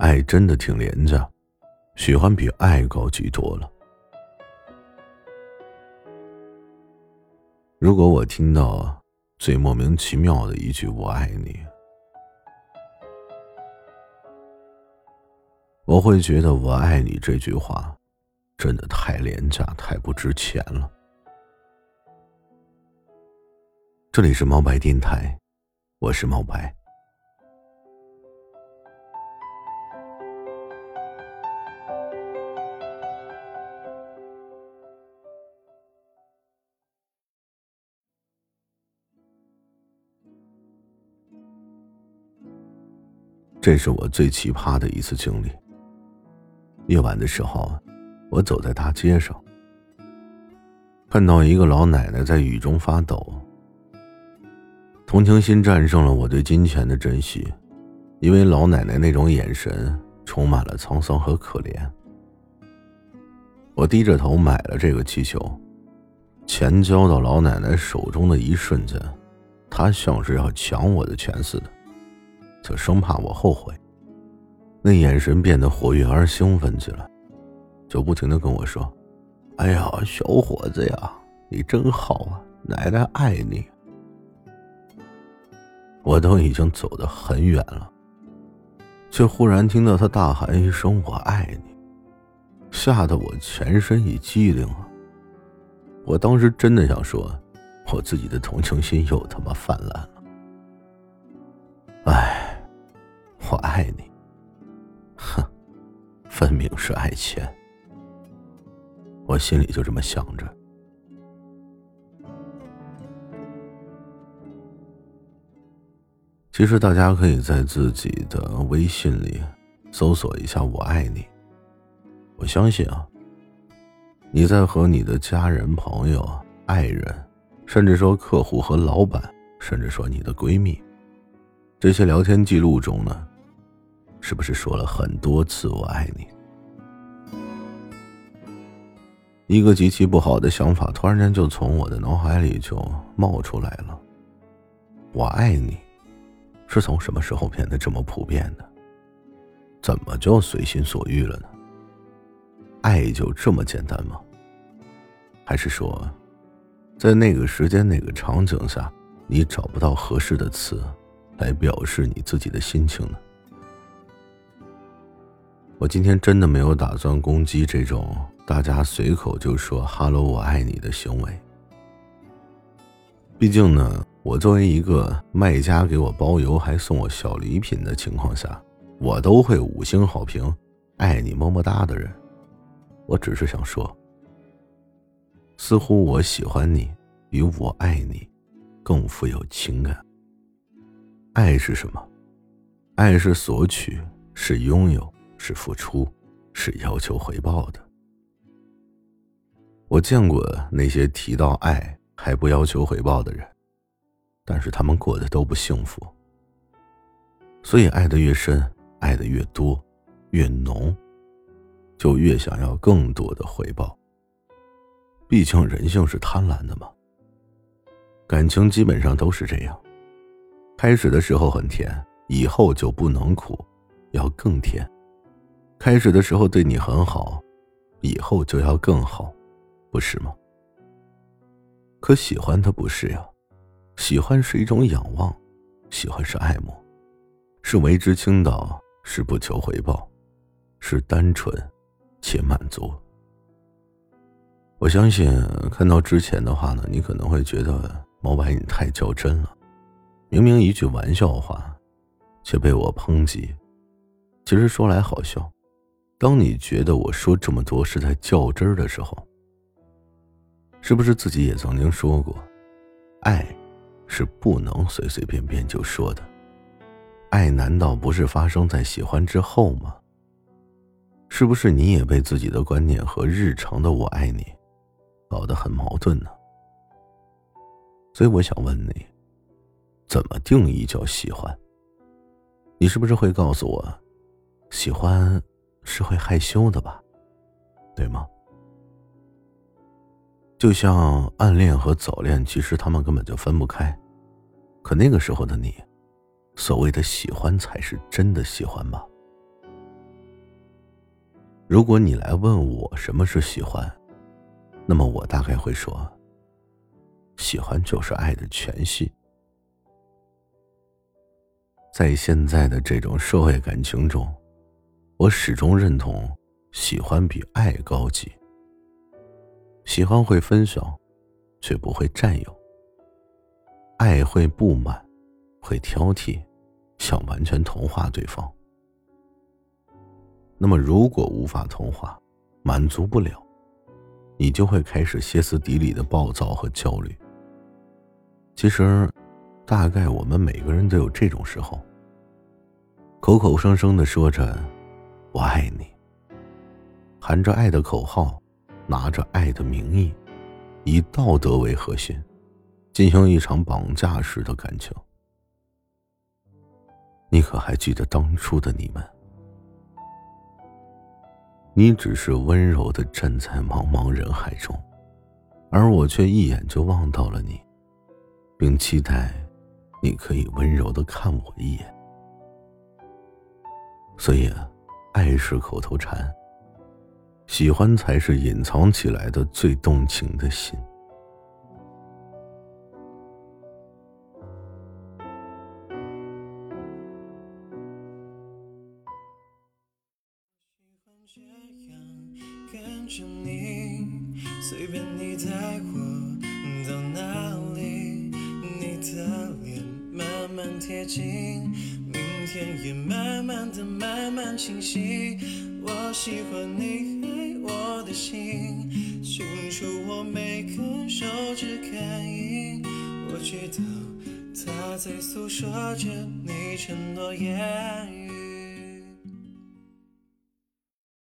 爱真的挺廉价，喜欢比爱高级多了。如果我听到最莫名其妙的一句“我爱你”，我会觉得“我爱你”这句话真的太廉价、太不值钱了。这里是猫白电台，我是猫白。这是我最奇葩的一次经历。夜晚的时候，我走在大街上，看到一个老奶奶在雨中发抖。同情心战胜了我对金钱的珍惜，因为老奶奶那种眼神充满了沧桑和可怜。我低着头买了这个气球，钱交到老奶奶手中的一瞬间，她像是要抢我的钱似的。就生怕我后悔，那眼神变得活跃而兴奋起来，就不停的跟我说：“哎呀，小伙子呀，你真好啊，奶奶爱你。”我都已经走得很远了，却忽然听到他大喊一声“我爱你”，吓得我全身一激灵啊！我当时真的想说，我自己的同情心又他妈泛滥了。爱你，哼，分明是爱钱。我心里就这么想着。其实大家可以在自己的微信里搜索一下“我爱你”。我相信啊，你在和你的家人、朋友、爱人，甚至说客户和老板，甚至说你的闺蜜，这些聊天记录中呢。是不是说了很多次“我爱你”？一个极其不好的想法突然间就从我的脑海里就冒出来了。我爱你，是从什么时候变得这么普遍的？怎么就随心所欲了呢？爱就这么简单吗？还是说，在那个时间、那个场景下，你找不到合适的词来表示你自己的心情呢？我今天真的没有打算攻击这种大家随口就说“哈喽，我爱你”的行为。毕竟呢，我作为一个卖家给我包邮还送我小礼品的情况下，我都会五星好评，爱你么么哒的人。我只是想说，似乎我喜欢你比我爱你更富有情感。爱是什么？爱是索取，是拥有。是付出，是要求回报的。我见过那些提到爱还不要求回报的人，但是他们过得都不幸福。所以，爱的越深，爱的越多，越浓，就越想要更多的回报。毕竟人性是贪婪的嘛。感情基本上都是这样，开始的时候很甜，以后就不能苦，要更甜。开始的时候对你很好，以后就要更好，不是吗？可喜欢他不是呀，喜欢是一种仰望，喜欢是爱慕，是为之倾倒，是不求回报，是单纯且满足。我相信看到之前的话呢，你可能会觉得毛白你太较真了，明明一句玩笑话，却被我抨击。其实说来好笑。当你觉得我说这么多是在较真儿的时候，是不是自己也曾经说过，爱是不能随随便便就说的？爱难道不是发生在喜欢之后吗？是不是你也被自己的观念和日常的“我爱你”搞得很矛盾呢？所以我想问你，怎么定义叫喜欢？你是不是会告诉我，喜欢？是会害羞的吧，对吗？就像暗恋和早恋，其实他们根本就分不开。可那个时候的你，所谓的喜欢才是真的喜欢吧？如果你来问我什么是喜欢，那么我大概会说，喜欢就是爱的全系。在现在的这种社会感情中，我始终认同，喜欢比爱高级。喜欢会分享，却不会占有；爱会不满，会挑剔，想完全同化对方。那么，如果无法同化，满足不了，你就会开始歇斯底里的暴躁和焦虑。其实，大概我们每个人都有这种时候，口口声声的说着“我爱你”，喊着爱的口号。拿着爱的名义，以道德为核心，进行一场绑架式的感情。你可还记得当初的你们？你只是温柔的站在茫茫人海中，而我却一眼就望到了你，并期待你可以温柔的看我一眼。所以啊，爱是口头禅。喜欢才是隐藏起来的最动情的心。贴近，天也慢慢的慢慢清晰。我喜欢你爱。我的心清楚，我每根手指感应，我知道他在诉说着你承诺言语。